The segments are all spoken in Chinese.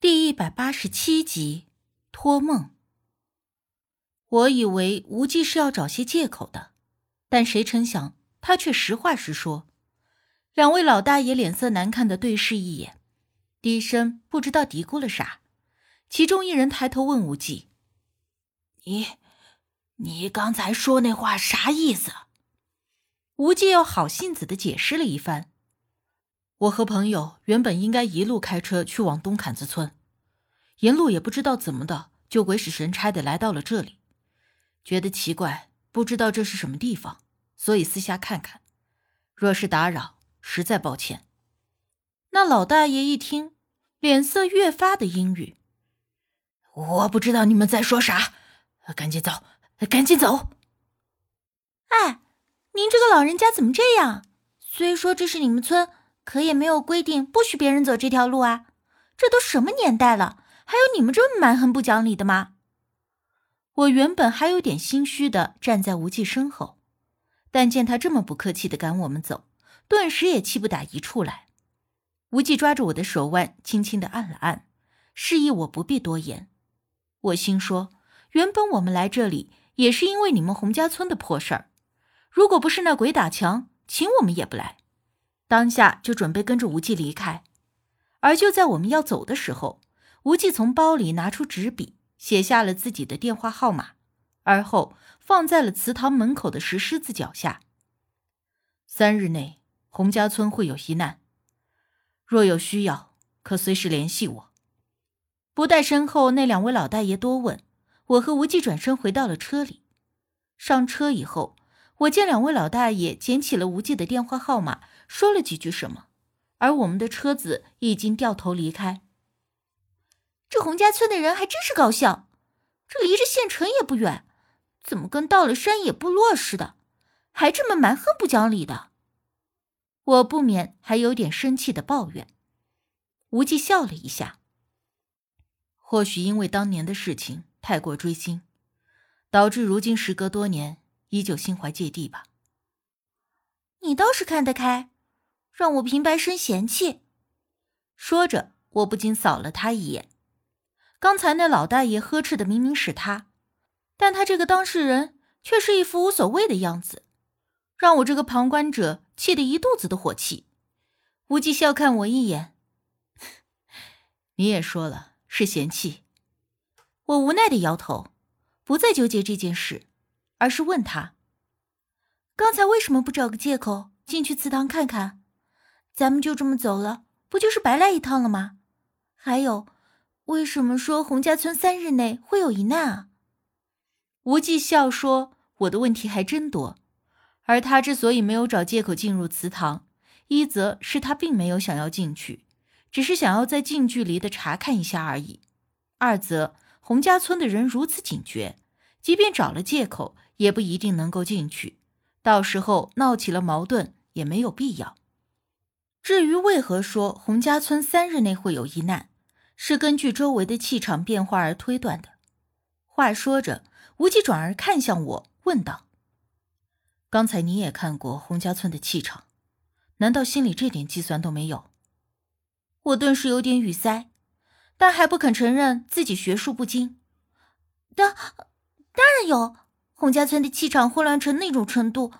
第一百八十七集，托梦。我以为无忌是要找些借口的，但谁成想他却实话实说。两位老大爷脸色难看的对视一眼，低声不知道嘀咕了啥。其中一人抬头问无忌：“你，你刚才说那话啥意思？”无忌又好性子的解释了一番。我和朋友原本应该一路开车去往东坎子村，沿路也不知道怎么的，就鬼使神差的来到了这里，觉得奇怪，不知道这是什么地方，所以私下看看。若是打扰，实在抱歉。那老大爷一听，脸色越发的阴郁。我不知道你们在说啥，赶紧走，赶紧走。哎，您这个老人家怎么这样？虽说这是你们村。可也没有规定不许别人走这条路啊！这都什么年代了，还有你们这么蛮横不讲理的吗？我原本还有点心虚的站在无忌身后，但见他这么不客气的赶我们走，顿时也气不打一处来。无忌抓着我的手腕，轻轻的按了按，示意我不必多言。我心说，原本我们来这里也是因为你们洪家村的破事儿，如果不是那鬼打墙，请我们也不来。当下就准备跟着无忌离开，而就在我们要走的时候，无忌从包里拿出纸笔，写下了自己的电话号码，而后放在了祠堂门口的石狮子脚下。三日内，洪家村会有一难，若有需要，可随时联系我。不待身后那两位老大爷多问，我和无忌转身回到了车里。上车以后，我见两位老大爷捡起了无忌的电话号码。说了几句什么，而我们的车子已经掉头离开。这洪家村的人还真是高效，这离着县城也不远，怎么跟到了山野部落似的，还这么蛮横不讲理的？我不免还有点生气的抱怨。无忌笑了一下，或许因为当年的事情太过追星，导致如今时隔多年依旧心怀芥蒂吧。你倒是看得开。让我平白生嫌弃。说着，我不禁扫了他一眼。刚才那老大爷呵斥的明明是他，但他这个当事人却是一副无所谓的样子，让我这个旁观者气得一肚子的火气。无忌笑看我一眼：“你也说了是嫌弃。”我无奈的摇头，不再纠结这件事，而是问他：“刚才为什么不找个借口进去祠堂看看？”咱们就这么走了，不就是白来一趟了吗？还有，为什么说洪家村三日内会有一难啊？无忌笑说：“我的问题还真多。”而他之所以没有找借口进入祠堂，一则是他并没有想要进去，只是想要在近距离的查看一下而已；二则洪家村的人如此警觉，即便找了借口，也不一定能够进去，到时候闹起了矛盾也没有必要。至于为何说洪家村三日内会有一难，是根据周围的气场变化而推断的。话说着，无忌转而看向我，问道：“刚才你也看过洪家村的气场，难道心里这点计算都没有？”我顿时有点语塞，但还不肯承认自己学术不精。当当然有，洪家村的气场混乱成那种程度，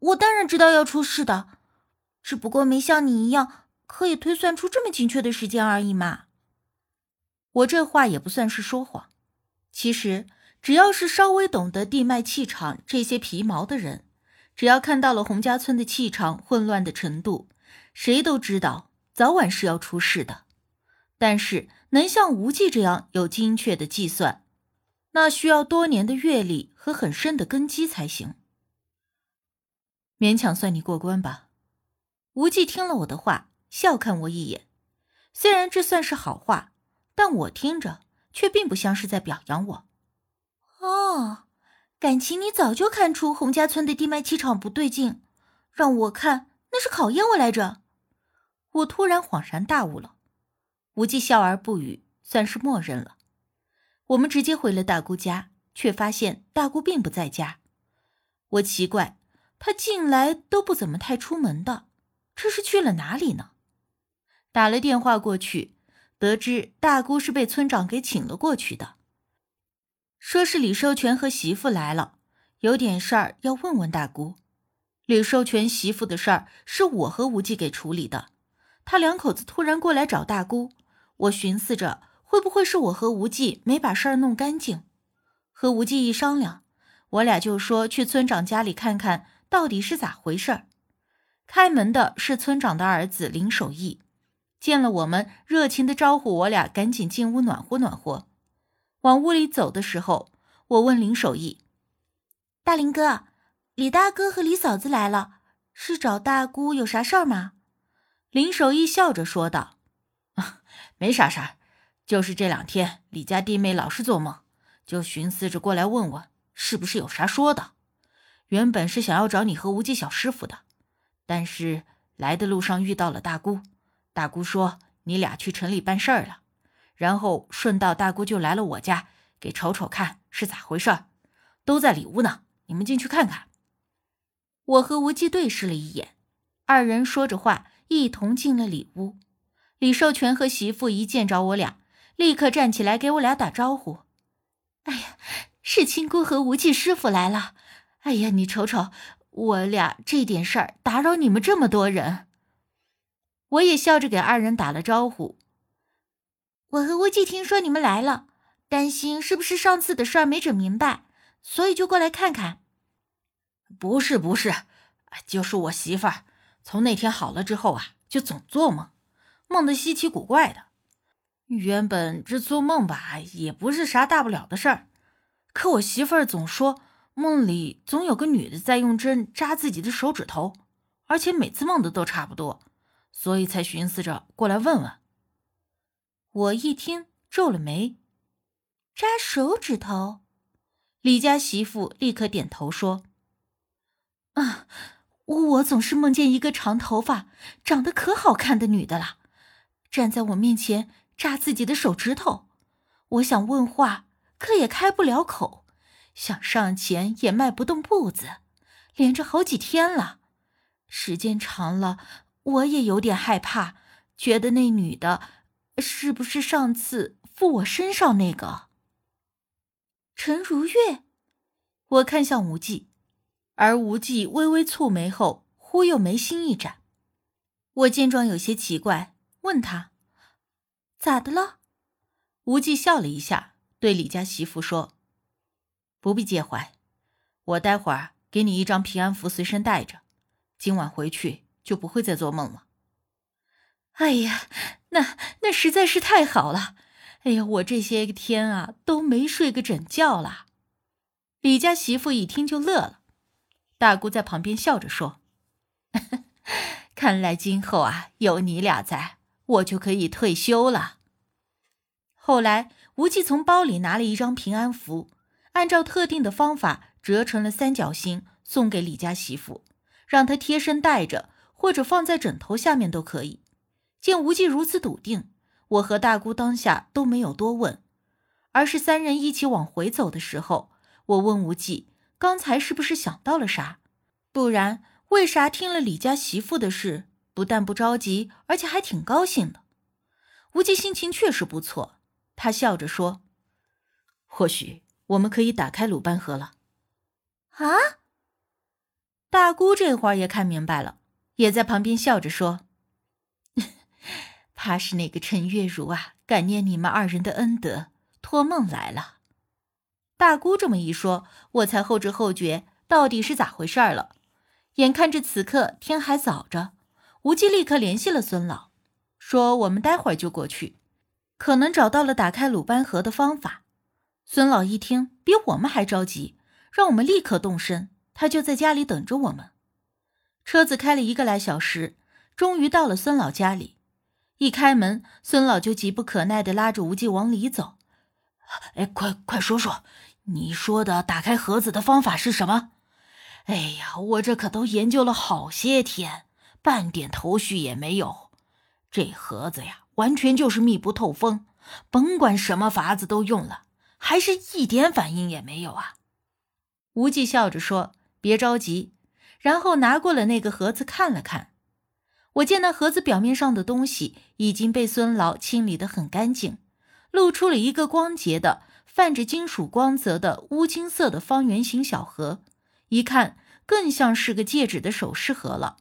我当然知道要出事的。只不过没像你一样可以推算出这么精确的时间而已嘛。我这话也不算是说谎。其实，只要是稍微懂得地脉气场这些皮毛的人，只要看到了洪家村的气场混乱的程度，谁都知道早晚是要出事的。但是，能像无忌这样有精确的计算，那需要多年的阅历和很深的根基才行。勉强算你过关吧。无忌听了我的话，笑看我一眼。虽然这算是好话，但我听着却并不像是在表扬我。哦，感情你早就看出洪家村的地脉气场不对劲，让我看那是考验我来着。我突然恍然大悟了。无忌笑而不语，算是默认了。我们直接回了大姑家，却发现大姑并不在家。我奇怪，她近来都不怎么太出门的。这是去了哪里呢？打了电话过去，得知大姑是被村长给请了过去的，说是李寿全和媳妇来了，有点事儿要问问大姑。李寿全媳妇的事儿是我和无忌给处理的，他两口子突然过来找大姑，我寻思着会不会是我和无忌没把事儿弄干净，和无忌一商量，我俩就说去村长家里看看到底是咋回事儿。开门的是村长的儿子林守义，见了我们，热情的招呼我俩赶紧进屋暖和暖和。往屋里走的时候，我问林守义：“大林哥，李大哥和李嫂子来了，是找大姑有啥事儿吗？”林守义笑着说道：“啊 没啥事儿，就是这两天李家弟妹老是做梦，就寻思着过来问问，是不是有啥说的。原本是想要找你和无忌小师傅的。”但是来的路上遇到了大姑，大姑说你俩去城里办事儿了，然后顺道大姑就来了我家，给瞅瞅看是咋回事儿，都在里屋呢，你们进去看看。我和无忌对视了一眼，二人说着话，一同进了里屋。李寿全和媳妇一见着我俩，立刻站起来给我俩打招呼：“哎呀，是亲姑和无忌师傅来了。哎呀，你瞅瞅。”我俩这点事儿打扰你们这么多人，我也笑着给二人打了招呼。我和无忌听说你们来了，担心是不是上次的事儿没整明白，所以就过来看看。不是不是，就是我媳妇儿从那天好了之后啊，就总做梦，梦的稀奇古怪的。原本这做梦吧也不是啥大不了的事儿，可我媳妇儿总说。梦里总有个女的在用针扎自己的手指头，而且每次梦的都差不多，所以才寻思着过来问问。我一听皱了眉，扎手指头。李家媳妇立刻点头说：“啊，我总是梦见一个长头发、长得可好看的女的了，站在我面前扎自己的手指头。我想问话，可也开不了口。”想上前也迈不动步子，连着好几天了。时间长了，我也有点害怕，觉得那女的是不是上次附我身上那个陈如月？我看向无忌，而无忌微微蹙眉后，忽又眉心一展。我见状有些奇怪，问他咋的了？无忌笑了一下，对李家媳妇说。不必介怀，我待会儿给你一张平安符随身带着，今晚回去就不会再做梦了。哎呀，那那实在是太好了！哎呀，我这些天啊都没睡个整觉了。李家媳妇一听就乐了，大姑在旁边笑着说：“看来今后啊有你俩在，我就可以退休了。”后来，无忌从包里拿了一张平安符。按照特定的方法折成了三角形，送给李家媳妇，让她贴身带着，或者放在枕头下面都可以。见无忌如此笃定，我和大姑当下都没有多问，而是三人一起往回走的时候，我问无忌：“刚才是不是想到了啥？不然为啥听了李家媳妇的事，不但不着急，而且还挺高兴的？”无忌心情确实不错，他笑着说：“或许。”我们可以打开鲁班盒了，啊！大姑这会儿也看明白了，也在旁边笑着说：“ 怕是那个陈月如啊，感念你们二人的恩德，托梦来了。”大姑这么一说，我才后知后觉，到底是咋回事儿了。眼看着此刻天还早着，无忌立刻联系了孙老，说我们待会儿就过去，可能找到了打开鲁班盒的方法。孙老一听，比我们还着急，让我们立刻动身。他就在家里等着我们。车子开了一个来小时，终于到了孙老家里。一开门，孙老就急不可耐地拉着无忌往里走。哎，快快说说，你说的打开盒子的方法是什么？哎呀，我这可都研究了好些天，半点头绪也没有。这盒子呀，完全就是密不透风，甭管什么法子都用了。还是一点反应也没有啊！无忌笑着说：“别着急。”然后拿过了那个盒子看了看。我见那盒子表面上的东西已经被孙老清理得很干净，露出了一个光洁的、泛着金属光泽的乌金色的方圆形小盒，一看更像是个戒指的首饰盒了。